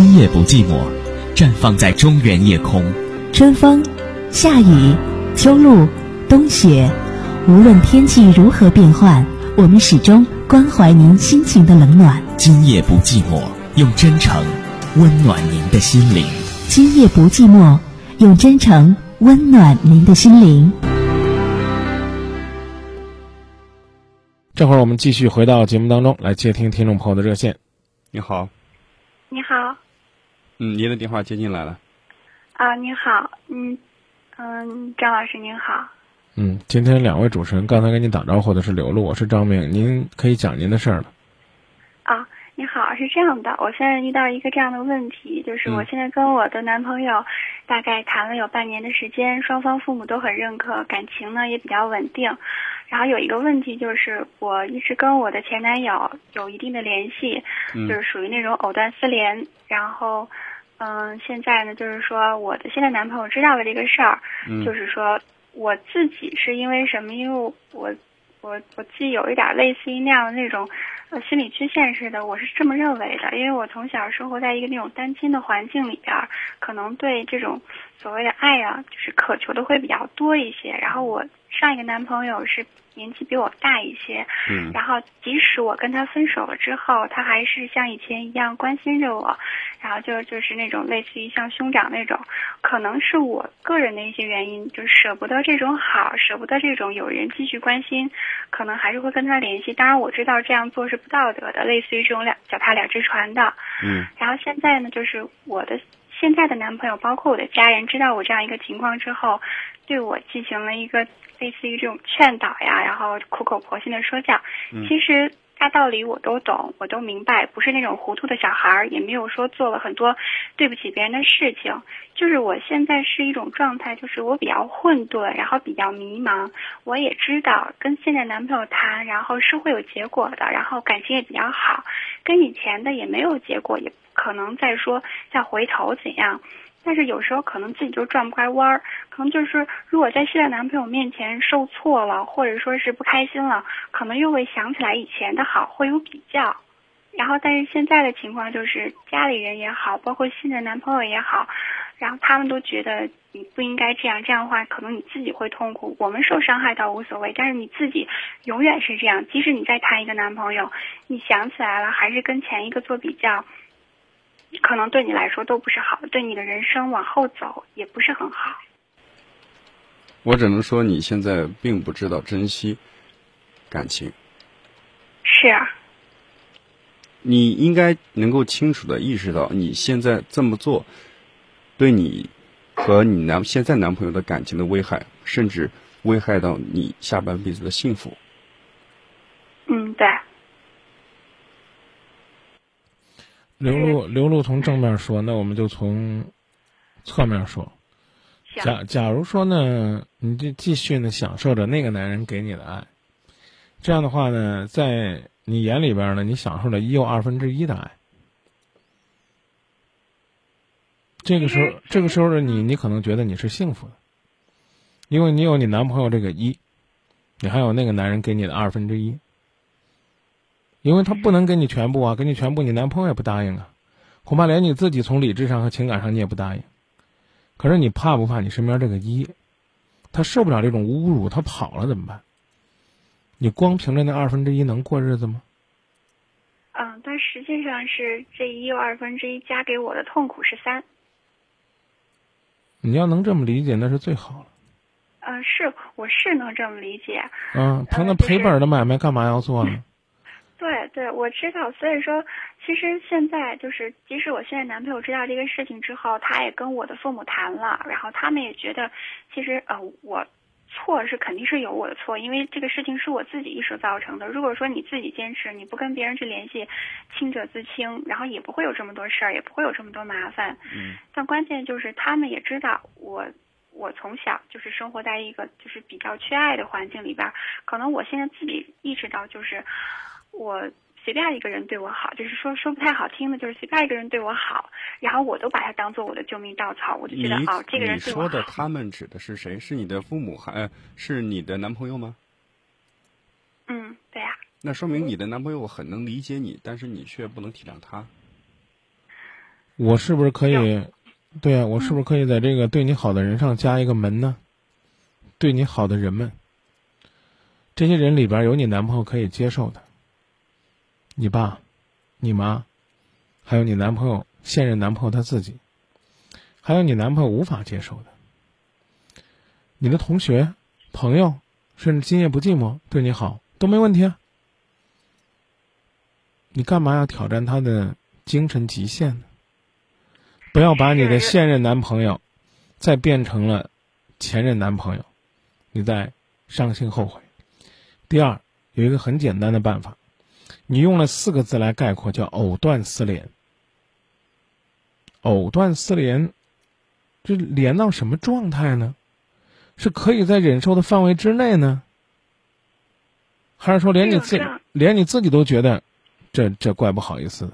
今夜不寂寞，绽放在中原夜空。春风、夏雨、秋露、冬雪，无论天气如何变换，我们始终关怀您心情的冷暖。今夜不寂寞，用真诚温暖您的心灵。今夜不寂寞，用真诚温暖您的心灵。这会儿我们继续回到节目当中来接听听众朋友的热线。你好，你好，嗯，您的电话接进来了。啊，您好，嗯嗯，张老师您好。嗯，今天两位主持人刚才跟您打招呼的是刘璐，我是张明，您可以讲您的事儿了。啊，你好，是这样的，我现在遇到一个这样的问题，就是我现在跟我的男朋友大概谈了有半年的时间，双方父母都很认可，感情呢也比较稳定。然后有一个问题就是，我一直跟我的前男友有一定的联系，就是属于那种藕断丝连。然后，嗯，现在呢，就是说我的现在男朋友知道了这个事儿，就是说我自己是因为什么？因为我我我自己有一点类似于那样的那种呃心理缺陷似的，我是这么认为的。因为我从小生活在一个那种单亲的环境里边，可能对这种所谓的爱啊，就是渴求的会比较多一些。然后我。上一个男朋友是年纪比我大一些，嗯，然后即使我跟他分手了之后，他还是像以前一样关心着我，然后就就是那种类似于像兄长那种，可能是我个人的一些原因，就舍不得这种好，舍不得这种有人继续关心，可能还是会跟他联系。当然我知道这样做是不道德的，类似于这种两脚踏两只船的，嗯，然后现在呢，就是我的现在的男朋友，包括我的家人，知道我这样一个情况之后，对我进行了一个。类似于这种劝导呀，然后苦口婆心的说教，其实大道理我都懂，我都明白，不是那种糊涂的小孩儿，也没有说做了很多对不起别人的事情。就是我现在是一种状态，就是我比较混沌，然后比较迷茫。我也知道跟现在男朋友谈，然后是会有结果的，然后感情也比较好，跟以前的也没有结果，也可能再说再回头怎样。但是有时候可能自己就转不开弯儿，可能就是如果在现在男朋友面前受挫了，或者说是不开心了，可能又会想起来以前的好，会有比较。然后，但是现在的情况就是家里人也好，包括新的男朋友也好，然后他们都觉得你不应该这样，这样的话可能你自己会痛苦。我们受伤害倒无所谓，但是你自己永远是这样。即使你再谈一个男朋友，你想起来了还是跟前一个做比较。可能对你来说都不是好，对你的人生往后走也不是很好。我只能说你现在并不知道珍惜感情。是啊。你应该能够清楚的意识到，你现在这么做，对你和你男现在男朋友的感情的危害，甚至危害到你下半辈子的幸福。嗯，对。刘露，刘露从正面说，那我们就从侧面说。假假如说呢，你就继续呢享受着那个男人给你的爱，这样的话呢，在你眼里边呢，你享受了一又二分之一的爱。这个时候，这个时候的你，你可能觉得你是幸福的，因为你有你男朋友这个一，你还有那个男人给你的二分之一。因为他不能给你全部啊，给你全部，你男朋友也不答应啊，恐怕连你自己从理智上和情感上你也不答应。可是你怕不怕你身边这个一，他受不了这种侮辱，他跑了怎么办？你光凭着那二分之一能过日子吗？嗯，但实际上是这一又二分之一加给我的痛苦是三。你要能这么理解，那是最好了。嗯，是，我是能这么理解。嗯，他那赔本的买卖，干嘛要做呢？对对，我知道。所以说，其实现在就是，即使我现在男朋友知道这个事情之后，他也跟我的父母谈了，然后他们也觉得，其实呃，我错是肯定是有我的错，因为这个事情是我自己一手造成的。如果说你自己坚持，你不跟别人去联系，清者自清，然后也不会有这么多事儿，也不会有这么多麻烦。嗯。但关键就是他们也知道我，我从小就是生活在一个就是比较缺爱的环境里边，可能我现在自己意识到就是。我随便一个人对我好，就是说说不太好听的，就是随便一个人对我好，然后我都把他当做我的救命稻草，我就觉得哦，这个人对我你说的他们指的是谁？是你的父母还是你的男朋友吗？嗯，对呀。那说明你的男朋友很能理解你，但是你却不能体谅他。我是不是可以？对啊、我是不是可以在这个对你好的人上加一个门呢？对你好的人们，这些人里边有你男朋友可以接受的，你爸、你妈，还有你男朋友现任男朋友他自己，还有你男朋友无法接受的，你的同学、朋友，甚至今夜不寂寞对你好都没问题啊。你干嘛要挑战他的精神极限呢？不要把你的现任男朋友再变成了前任男朋友，你再伤心后悔。第二，有一个很简单的办法，你用了四个字来概括，叫藕断丝连。藕断丝连，这连到什么状态呢？是可以在忍受的范围之内呢，还是说连你自连你自己都觉得这这怪不好意思的？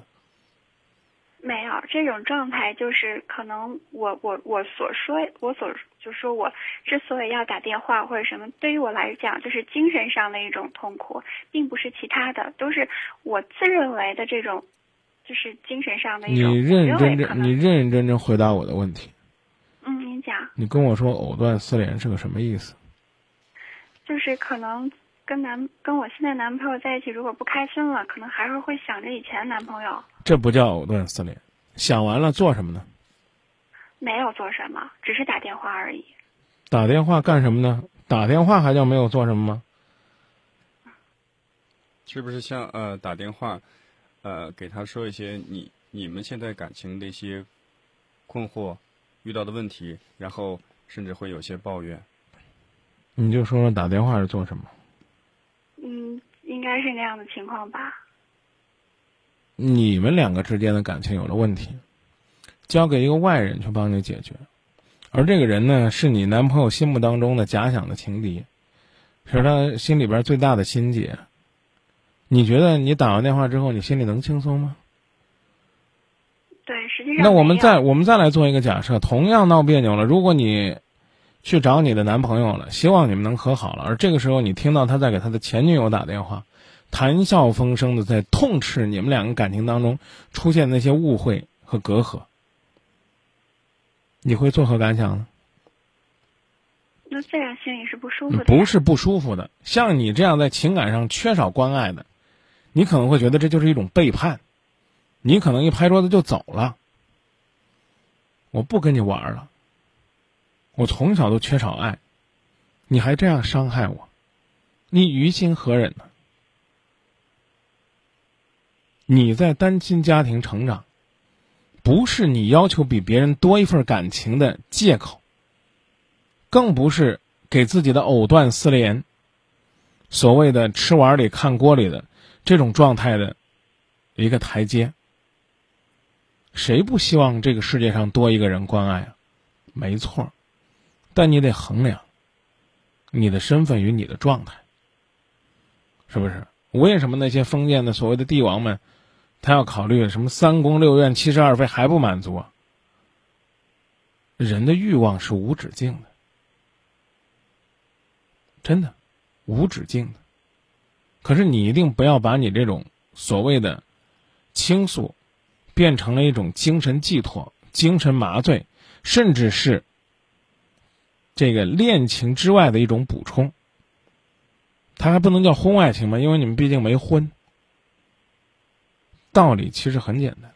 这种状态，就是可能我我我所说我所就说我之所以要打电话或者什么，对于我来讲就是精神上的一种痛苦，并不是其他的，都是我自认为的这种，就是精神上的一你种。你认认真真，你认认真真回答我的问题。嗯，您讲，你跟我说藕断丝连是个什么意思？就是可能跟男跟我现在男朋友在一起，如果不开心了，可能还是会想着以前男朋友，这不叫藕断丝连。想完了做什么呢？没有做什么，只是打电话而已。打电话干什么呢？打电话还叫没有做什么吗？是不是像呃打电话，呃给他说一些你你们现在感情的一些困惑、遇到的问题，然后甚至会有些抱怨。你就说说打电话是做什么？嗯，应该是那样的情况吧。你们两个之间的感情有了问题，交给一个外人去帮你解决，而这个人呢，是你男朋友心目当中的假想的情敌，是他心里边最大的心结。你觉得你打完电话之后，你心里能轻松吗？对，实际上那我们再我们再来做一个假设，同样闹别扭了，如果你去找你的男朋友了，希望你们能和好了，而这个时候你听到他在给他的前女友打电话，谈笑风生的在痛斥你们两个感情当中出现那些误会和隔阂，你会作何感想呢？那自然心里是不舒服的。不是不舒服的，像你这样在情感上缺少关爱的，你可能会觉得这就是一种背叛，你可能一拍桌子就走了。我不跟你玩了，我从小都缺少爱，你还这样伤害我，你于心何忍呢？你在单亲家庭成长，不是你要求比别人多一份感情的借口。更不是给自己的藕断丝连、所谓的吃碗里看锅里的这种状态的一个台阶。谁不希望这个世界上多一个人关爱啊？没错，但你得衡量你的身份与你的状态，是不是？为什么那些封建的所谓的帝王们，他要考虑什么三宫六院七十二妃还不满足啊？人的欲望是无止境的。真的，无止境的。可是你一定不要把你这种所谓的倾诉，变成了一种精神寄托、精神麻醉，甚至是这个恋情之外的一种补充。它还不能叫婚外情吗？因为你们毕竟没婚。道理其实很简单。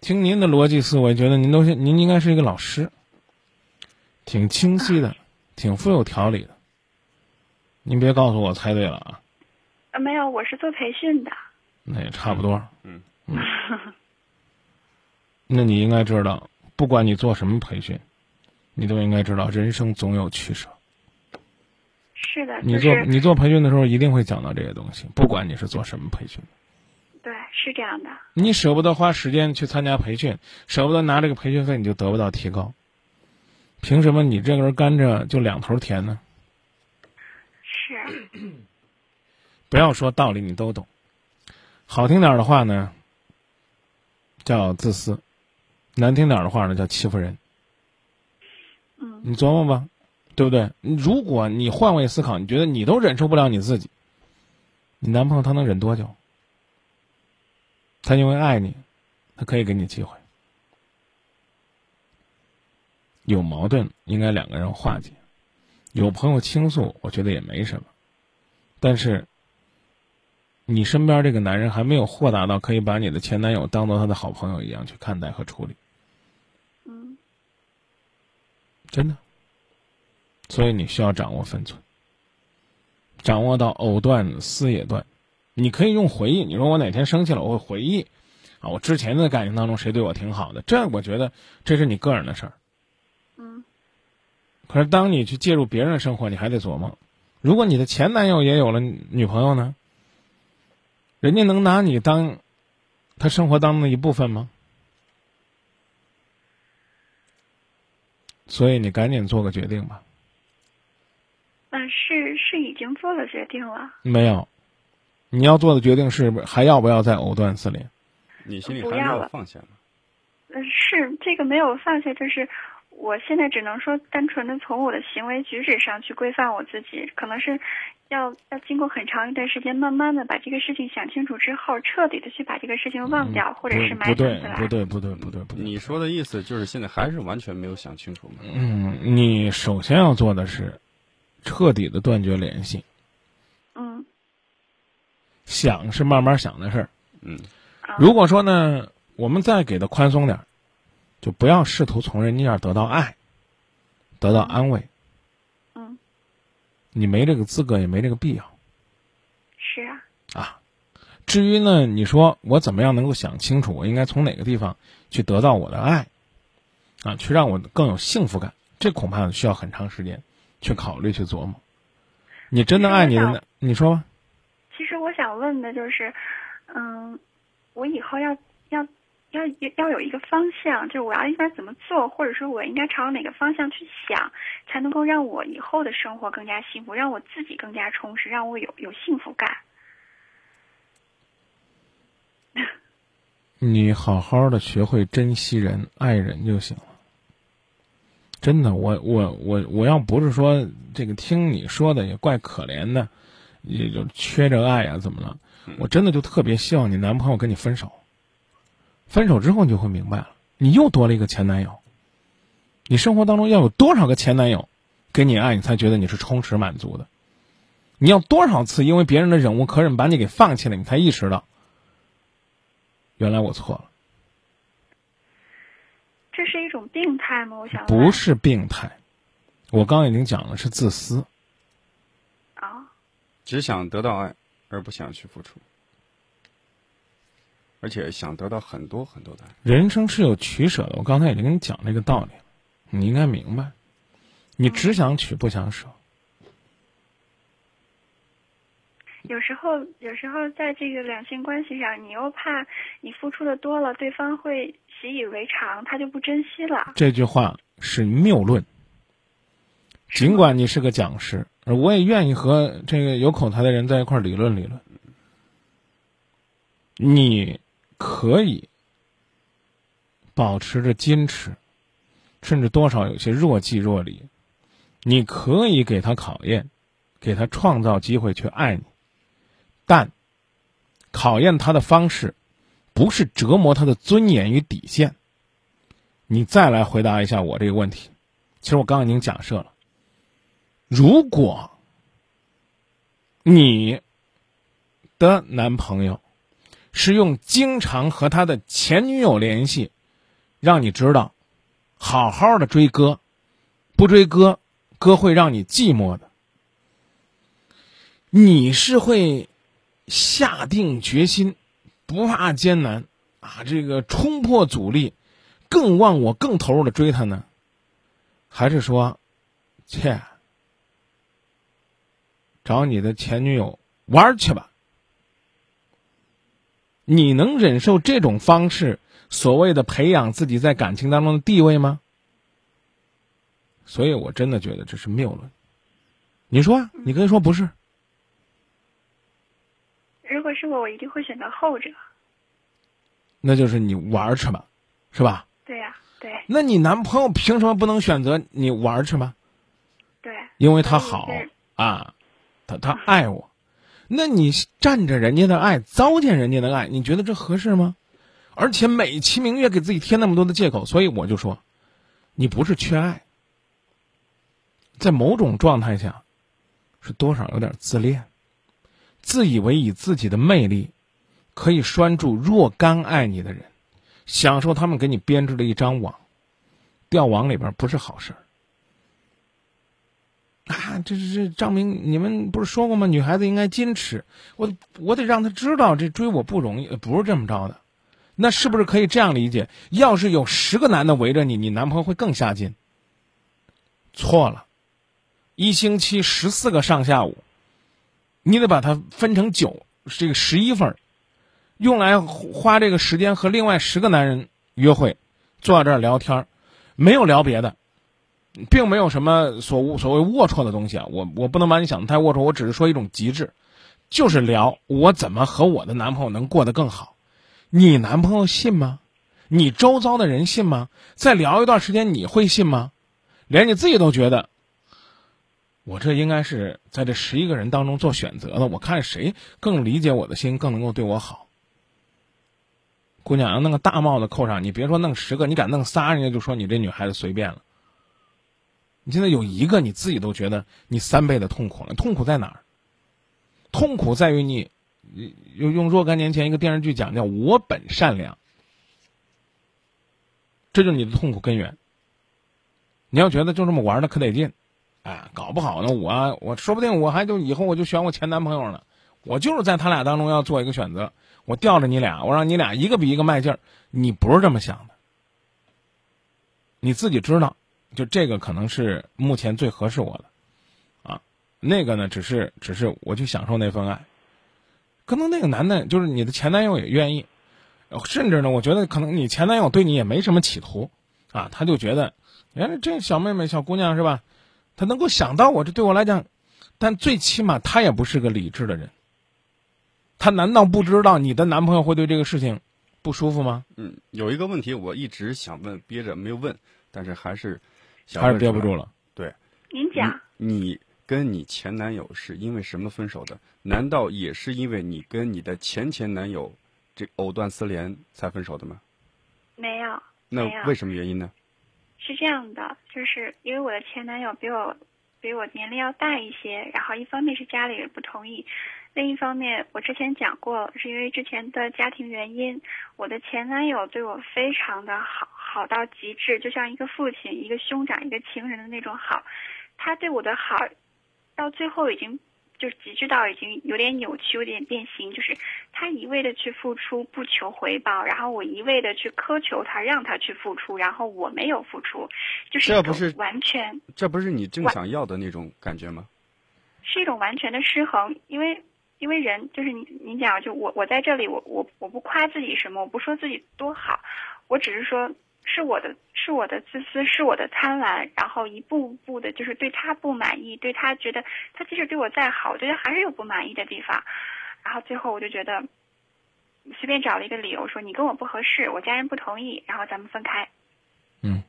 听您的逻辑思维，觉得您都是您应该是一个老师。挺清晰的，挺富有条理的。您别告诉我猜对了啊！啊，没有，我是做培训的。那也差不多。嗯嗯。那你应该知道，不管你做什么培训，你都应该知道，人生总有取舍。是的，你做就是你做培训的时候，一定会讲到这些东西，不管你是做什么培训。对，是这样的。你舍不得花时间去参加培训，舍不得拿这个培训费，你就得不到提高。凭什么你这根甘蔗就两头甜呢？是，不要说道理你都懂，好听点的话呢，叫自私；难听点的话呢，叫欺负人。嗯，你琢磨吧，对不对？如果你换位思考，你觉得你都忍受不了你自己，你男朋友他能忍多久？他因为爱你，他可以给你机会。有矛盾应该两个人化解，有朋友倾诉，我觉得也没什么。但是，你身边这个男人还没有豁达到可以把你的前男友当做他的好朋友一样去看待和处理。嗯，真的。所以你需要掌握分寸，掌握到藕断丝也断。你可以用回忆，你说我哪天生气了，我会回忆，啊，我之前的感情当中谁对我挺好的，这我觉得这是你个人的事儿。嗯。可是当你去介入别人的生活，你还得琢磨，如果你的前男友也有了女朋友呢？人家能拿你当他生活当中的一部分吗？所以你赶紧做个决定吧。嗯，是是已经做了决定了。没有，你要做的决定是还要不要再藕断丝连？你心里还没有放下吗？嗯，是这个没有放下，就是我现在只能说单纯的从我的行为举止上去规范我自己，可能是要要经过很长一段时间，慢慢的把这个事情想清楚之后，彻底的去把这个事情忘掉，或者是埋藏起来。不对，不对，不对，不对，你说的意思就是现在还是完全没有想清楚吗？嗯，你首先要做的是。彻底的断绝联系。嗯。想是慢慢想的事儿。嗯。如果说呢，我们再给他宽松点儿，就不要试图从人家那儿得到爱，得到安慰。嗯。你没这个资格，也没这个必要。是啊。啊。至于呢，你说我怎么样能够想清楚，我应该从哪个地方去得到我的爱，啊，去让我更有幸福感？这恐怕需要很长时间。去考虑去琢磨，你真的爱你的那，你说吧。其实我想问的就是，嗯，我以后要要要要有一个方向，就是我要应该怎么做，或者说我应该朝哪个方向去想，才能够让我以后的生活更加幸福，让我自己更加充实，让我有有幸福感。你好好的学会珍惜人、爱人就行了。真的，我我我我要不是说这个听你说的也怪可怜的，也就缺着爱呀，怎么了？我真的就特别希望你男朋友跟你分手。分手之后你就会明白了，你又多了一个前男友。你生活当中要有多少个前男友给你爱，你才觉得你是充实满足的？你要多少次因为别人的忍无可忍把你给放弃了，你才意识到原来我错了。这是一种病态吗？我想不是病态，我刚已经讲了，是自私。啊，只想得到爱，而不想去付出，而且想得到很多很多的爱。人生是有取舍的，我刚才已经跟你讲这个道理了，你应该明白。你只想取，不想舍。有时候，有时候在这个两性关系上，你又怕你付出的多了，对方会。习以为常，他就不珍惜了。这句话是谬论。尽管你是个讲师，我也愿意和这个有口才的人在一块理论理论。你可以保持着矜持，甚至多少有些若即若离。你可以给他考验，给他创造机会去爱你，但考验他的方式。不是折磨他的尊严与底线。你再来回答一下我这个问题。其实我刚刚已经假设了，如果你的男朋友是用经常和他的前女友联系，让你知道好好的追哥，不追哥，哥会让你寂寞的。你是会下定决心。不怕艰难，啊，这个冲破阻力，更忘我，更投入的追他呢？还是说，切，找你的前女友玩去吧？你能忍受这种方式所谓的培养自己在感情当中的地位吗？所以我真的觉得这是谬论。你说，你可以说不是。如果是我，我一定会选择后者。那就是你玩去吧，是吧？对呀，对。那你男朋友凭什么不能选择你玩去吗？对。因为他好啊，他他爱我。那你占着人家的爱，糟践人家的爱，你觉得这合适吗？而且美其名曰给自己添那么多的借口，所以我就说，你不是缺爱，在某种状态下，是多少有点自恋，自以为以自己的魅力可以拴住若干爱你的人，享受他们给你编织的一张网，掉网里边不是好事儿。啊，这这这，张明，你们不是说过吗？女孩子应该矜持，我我得让她知道，这追我不容易，不是这么着的。那是不是可以这样理解？要是有十个男的围着你，你男朋友会更下劲？错了，一星期十四个上下午，你得把它分成九，这个十一份用来花这个时间和另外十个男人约会，坐在这儿聊天没有聊别的。并没有什么所所谓龌龊的东西啊，我我不能把你想的太龌龊，我只是说一种极致，就是聊我怎么和我的男朋友能过得更好，你男朋友信吗？你周遭的人信吗？再聊一段时间你会信吗？连你自己都觉得，我这应该是在这十一个人当中做选择的，我看谁更理解我的心，更能够对我好。姑娘要弄个大帽子扣上，你别说弄十个，你敢弄仨，人家就说你这女孩子随便了。你现在有一个，你自己都觉得你三倍的痛苦了。痛苦在哪儿？痛苦在于你，用用若干年前一个电视剧讲叫“我本善良”，这就是你的痛苦根源。你要觉得就这么玩的可得劲，哎，搞不好呢，我我说不定我还就以后我就选我前男朋友呢。我就是在他俩当中要做一个选择，我吊着你俩，我让你俩一个比一个卖劲儿。你不是这么想的，你自己知道。就这个可能是目前最合适我的，啊，那个呢，只是只是我去享受那份爱，可能那个男的，就是你的前男友也愿意，甚至呢，我觉得可能你前男友对你也没什么企图，啊，他就觉得，哎，这小妹妹、小姑娘是吧？他能够想到我，这对我来讲，但最起码他也不是个理智的人，他难道不知道你的男朋友会对这个事情不舒服吗？嗯，有一个问题我一直想问，憋着没有问，但是还是。还是憋不住了。对，您讲，你跟你前男友是因为什么分手的？难道也是因为你跟你的前前男友这藕断丝连才分手的吗？没有。那为什么原因呢？是这样的，就是因为我的前男友比我比我年龄要大一些，然后一方面是家里人不同意。另一方面，我之前讲过，是因为之前的家庭原因，我的前男友对我非常的好，好到极致，就像一个父亲、一个兄长、一个情人的那种好。他对我的好，到最后已经就是极致到已经有点扭曲、有点变形，就是他一味的去付出，不求回报，然后我一味的去苛求他，让他去付出，然后我没有付出，就是这不是完全，这不是你正想要的那种感觉吗？是一种完全的失衡，因为。因为人就是你，你讲就我，我在这里，我我我不夸自己什么，我不说自己多好，我只是说是我的，是我的自私，是我的贪婪，然后一步步的，就是对他不满意，对他觉得他即使对我再好，我觉得还是有不满意的地方，然后最后我就觉得随便找了一个理由说你跟我不合适，我家人不同意，然后咱们分开。嗯，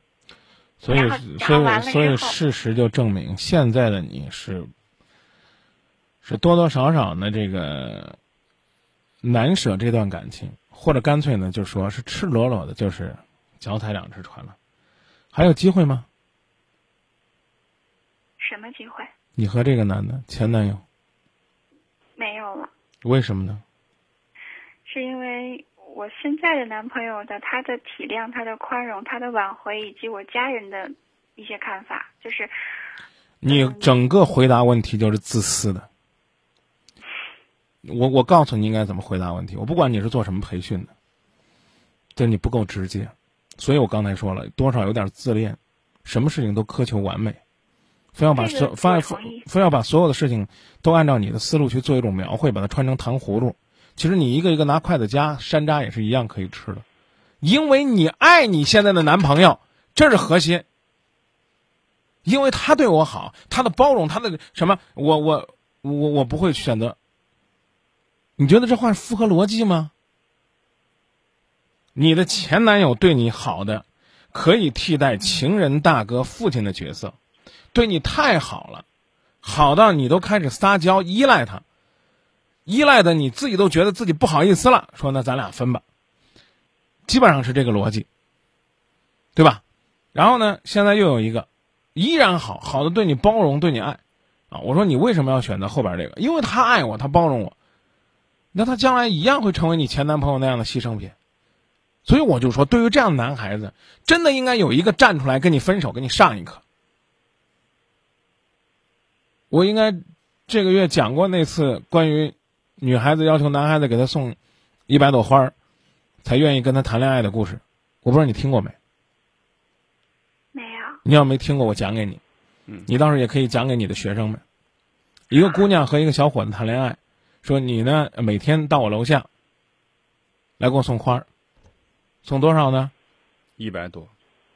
所以所以所以事实就证明现在的你是。是多多少少的？这个难舍这段感情，或者干脆呢，就说是赤裸裸的，就是脚踩两只船了。还有机会吗？什么机会？你和这个男的前男友没有了？为什么呢？是因为我现在的男朋友的他的体谅、他的宽容、他的挽回，以及我家人的一些看法，就是你整个回答问题就是自私的。我我告诉你应该怎么回答问题。我不管你是做什么培训的，就你不够直接，所以我刚才说了，多少有点自恋，什么事情都苛求完美，非要把所非非非要把所有的事情都按照你的思路去做一种描绘，把它穿成糖葫芦。其实你一个一个拿筷子夹山楂也是一样可以吃的，因为你爱你现在的男朋友，这是核心。因为他对我好，他的包容，他的什么，我我我我不会选择。你觉得这话符合逻辑吗？你的前男友对你好的，可以替代情人、大哥、父亲的角色，对你太好了，好到你都开始撒娇依赖他。依赖的你自己都觉得自己不好意思了，说那咱俩分吧，基本上是这个逻辑，对吧？然后呢，现在又有一个依然好好的对你包容，对你爱啊。我说你为什么要选择后边这个？因为他爱我，他包容我，那他将来一样会成为你前男朋友那样的牺牲品。所以我就说，对于这样的男孩子，真的应该有一个站出来跟你分手，给你上一课。我应该这个月讲过那次关于女孩子要求男孩子给她送一百朵花儿，才愿意跟他谈恋爱的故事。我不知道你听过没？没有。你要没听过，我讲给你。嗯，你到时候也可以讲给你的学生们。一个姑娘和一个小伙子谈恋爱，说你呢每天到我楼下来给我送花儿。送多少呢？一百朵，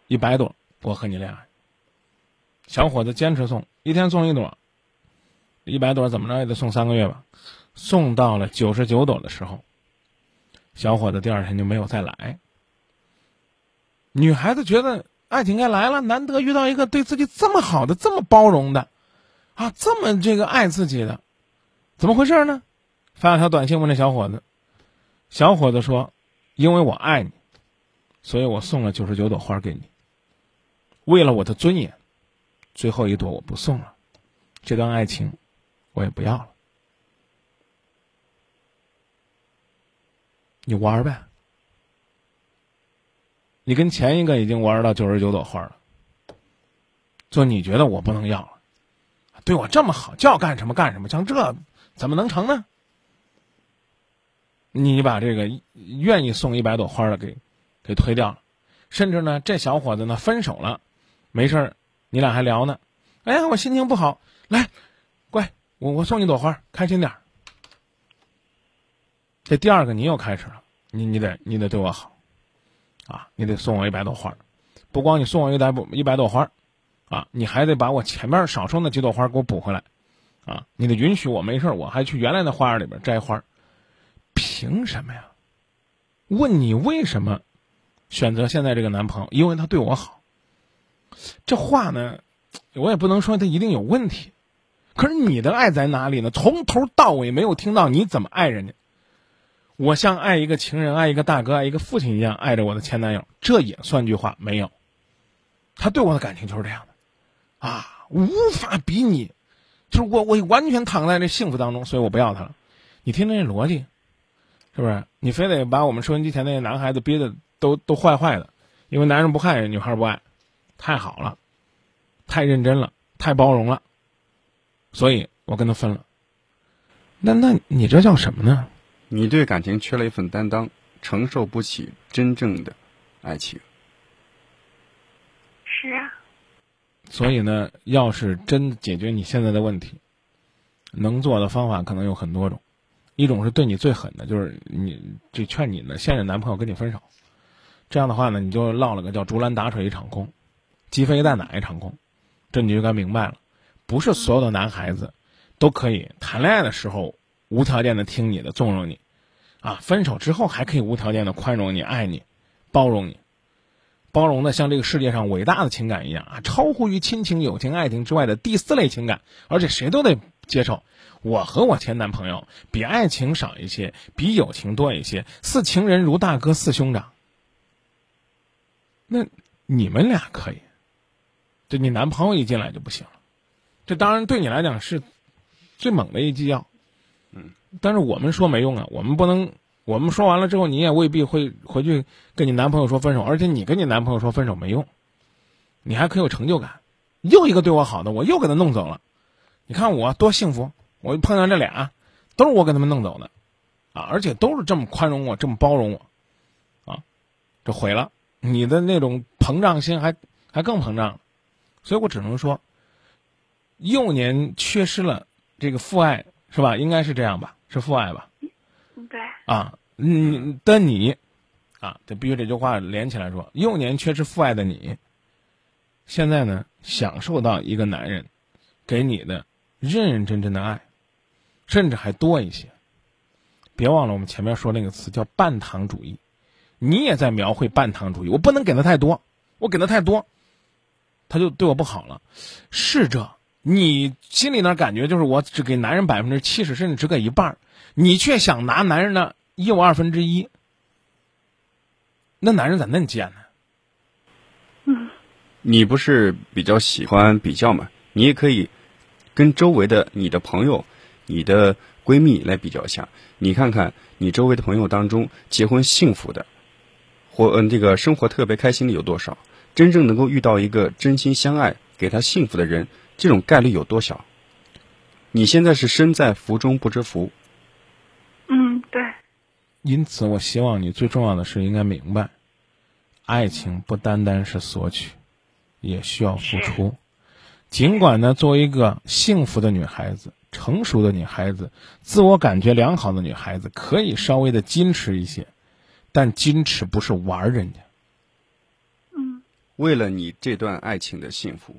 一百朵，我和你恋爱。小伙子坚持送，一天送一朵，一百朵怎么着也得送三个月吧。送到了九十九朵的时候，小伙子第二天就没有再来。女孩子觉得爱情该来了，难得遇到一个对自己这么好的、这么包容的，啊，这么这个爱自己的，怎么回事呢？发了条短信问这小伙子，小伙子说：“因为我爱你。”所以我送了九十九朵花给你，为了我的尊严，最后一朵我不送了，这段爱情我也不要了，你玩呗，你跟前一个已经玩到九十九朵花了，就你觉得我不能要了，对我这么好，叫干什么干什么，像这怎么能成呢？你把这个愿意送一百朵花的给。给推掉了，甚至呢，这小伙子呢分手了，没事儿，你俩还聊呢。哎呀，我心情不好，来，乖，我我送你朵花，开心点儿。这第二个你又开始了，你你得你得对我好，啊，你得送我一百朵花，不光你送我一百一百朵花，啊，你还得把我前面少收那几朵花给我补回来，啊，你得允许我没事我还去原来的花园里边摘花，凭什么呀？问你为什么？选择现在这个男朋友，因为他对我好。这话呢，我也不能说他一定有问题。可是你的爱在哪里呢？从头到尾没有听到你怎么爱人家。我像爱一个情人、爱一个大哥、爱一个父亲一样爱着我的前男友，这也算句话没有。他对我的感情就是这样的，啊，无法比拟。就是我，我完全躺在这幸福当中，所以我不要他了。你听听这逻辑，是不是？你非得把我们收音机前那些男孩子憋的？都都坏坏的，因为男人不害人，女孩不爱，太好了，太认真了，太包容了，所以我跟他分了。那那你这叫什么呢？你对感情缺了一份担当，承受不起真正的爱情。是啊。所以呢，要是真解决你现在的问题，能做的方法可能有很多种。一种是对你最狠的，就是你就劝你的现任男朋友跟你分手。这样的话呢，你就落了个叫竹篮打水一场空，鸡飞蛋打一场空，这你就该明白了，不是所有的男孩子都可以谈恋爱的时候无条件的听你的纵容你，啊，分手之后还可以无条件的宽容你、爱你、包容你，包容的像这个世界上伟大的情感一样啊，超乎于亲情、友情、爱情之外的第四类情感，而且谁都得接受。我和我前男朋友比爱情少一些，比友情多一些，似情人如大哥，似兄长。那你们俩可以，就你男朋友一进来就不行了。这当然对你来讲是最猛的一剂药，嗯。但是我们说没用啊，我们不能，我们说完了之后，你也未必会回去跟你男朋友说分手，而且你跟你男朋友说分手没用，你还可以有成就感。又一个对我好的，我又给他弄走了。你看我多幸福，我碰上这俩，都是我给他们弄走的，啊，而且都是这么宽容我，这么包容我，啊，这毁了。你的那种膨胀心还还更膨胀，所以我只能说，幼年缺失了这个父爱，是吧？应该是这样吧？是父爱吧？对。啊，你的你，啊，这必须这句话连起来说：幼年缺失父爱的你，现在呢，享受到一个男人给你的认认真真的爱，甚至还多一些。别忘了我们前面说那个词叫半糖主义。你也在描绘半糖主义，我不能给他太多，我给他太多，他就对我不好了。试着你心里那感觉就是我只给男人百分之七十，甚至只给一半，你却想拿男人的一有二分之一，那男人咋那么贱呢？嗯你不是比较喜欢比较吗？你也可以跟周围的你的朋友、你的闺蜜来比较一下，你看看你周围的朋友当中结婚幸福的，或嗯这个生活特别开心的有多少？真正能够遇到一个真心相爱、给他幸福的人，这种概率有多小？你现在是身在福中不知福，嗯，对，因此，我希望你最重要的是应该明白，爱情不单单是索取，也需要付出。尽管呢，作为一个幸福的女孩子、成熟的女孩子、自我感觉良好的女孩子，可以稍微的矜持一些，但矜持不是玩人家。嗯为了你这段爱情的幸福，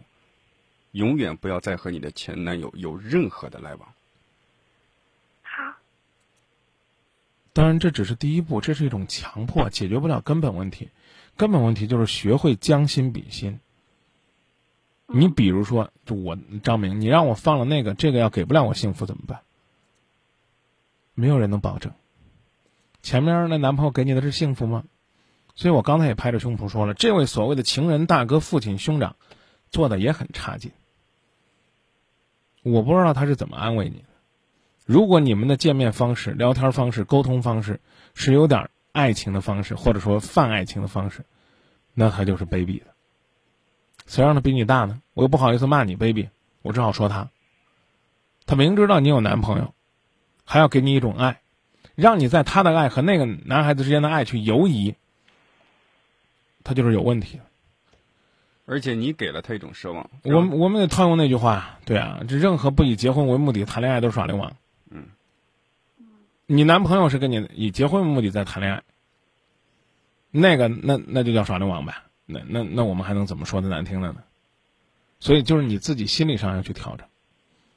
永远不要再和你的前男友有任何的来往。好，当然，这只是第一步，这是一种强迫，解决不了根本问题。根本问题就是学会将心比心。你比如说，就我张明，你让我放了那个，这个要给不了我幸福怎么办？没有人能保证。前面那男朋友给你的是幸福吗？所以我刚才也拍着胸脯说了，这位所谓的情人大哥、父亲、兄长，做的也很差劲。我不知道他是怎么安慰你的。如果你们的见面方式、聊天方式、沟通方式是有点爱情的方式，或者说泛爱情的方式，那他就是卑鄙的。谁让他比你大呢？我又不好意思骂你卑鄙，我只好说他。他明知道你有男朋友，还要给你一种爱，让你在他的爱和那个男孩子之间的爱去游移，他就是有问题的。而且你给了他一种奢望。我们我们也套用那句话，对啊，这任何不以结婚为目的谈恋爱都是耍流氓。嗯，你男朋友是跟你以结婚为目的在谈恋爱，那个那那就叫耍流氓呗。那那那我们还能怎么说的难听的呢？所以就是你自己心理上要去调整。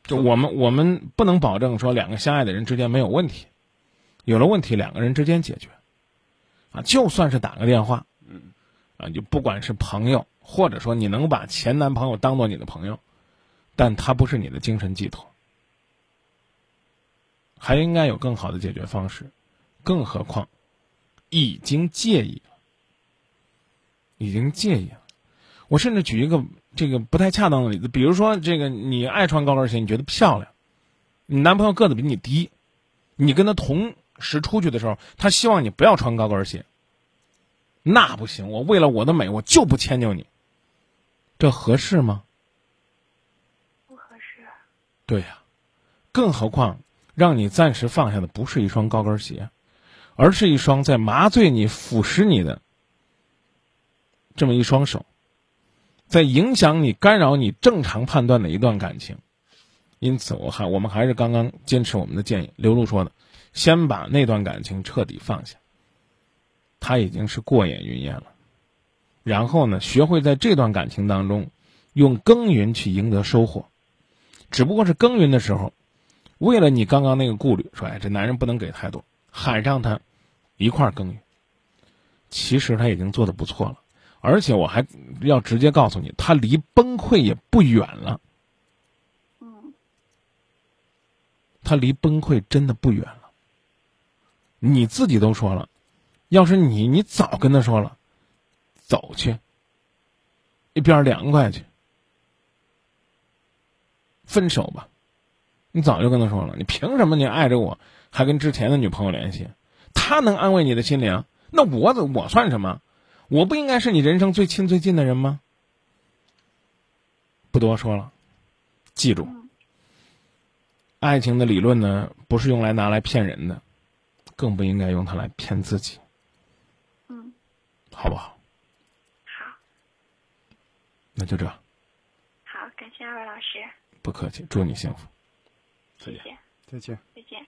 就我们我们不能保证说两个相爱的人之间没有问题，有了问题两个人之间解决。啊，就算是打个电话，嗯，啊，就不管是朋友，或者说你能把前男朋友当做你的朋友，但他不是你的精神寄托，还应该有更好的解决方式。更何况，已经介意了，已经介意了。我甚至举一个这个不太恰当的例子，比如说，这个你爱穿高跟鞋，你觉得漂亮，你男朋友个子比你低，你跟他同时出去的时候，他希望你不要穿高跟鞋。那不行，我为了我的美，我就不迁就你。这合适吗？不合适。对呀、更何况让你暂时放下的不是一双高跟鞋，而是一双在麻醉你、腐蚀你的这么一双手，在影响你、干扰你正常判断的一段感情。因此，我还我们还是刚刚坚持我们的建议，刘璐说的，先把那段感情彻底放下。他已经是过眼云烟了，然后呢，学会在这段感情当中，用耕耘去赢得收获。只不过是耕耘的时候，为了你刚刚那个顾虑，说哎，这男人不能给太多，喊上他一块儿耕耘。其实他已经做的不错了，而且我还要直接告诉你，他离崩溃也不远了。嗯他离崩溃真的不远了。你自己都说了，要是你，你早跟他说了，走去，一边凉快去，分手吧。你早就跟他说了，你凭什么你爱着我，还跟之前的女朋友联系？他能安慰你的心灵，那我怎我算什么？我不应该是你人生最亲最近的人吗？不多说了，记住。爱情的理论呢，不是用来拿来骗人的，更不应该用它来骗自己，嗯，好不好？好，那就这，好，感谢二位老师，不客气，祝你幸福。再见，再见。再见。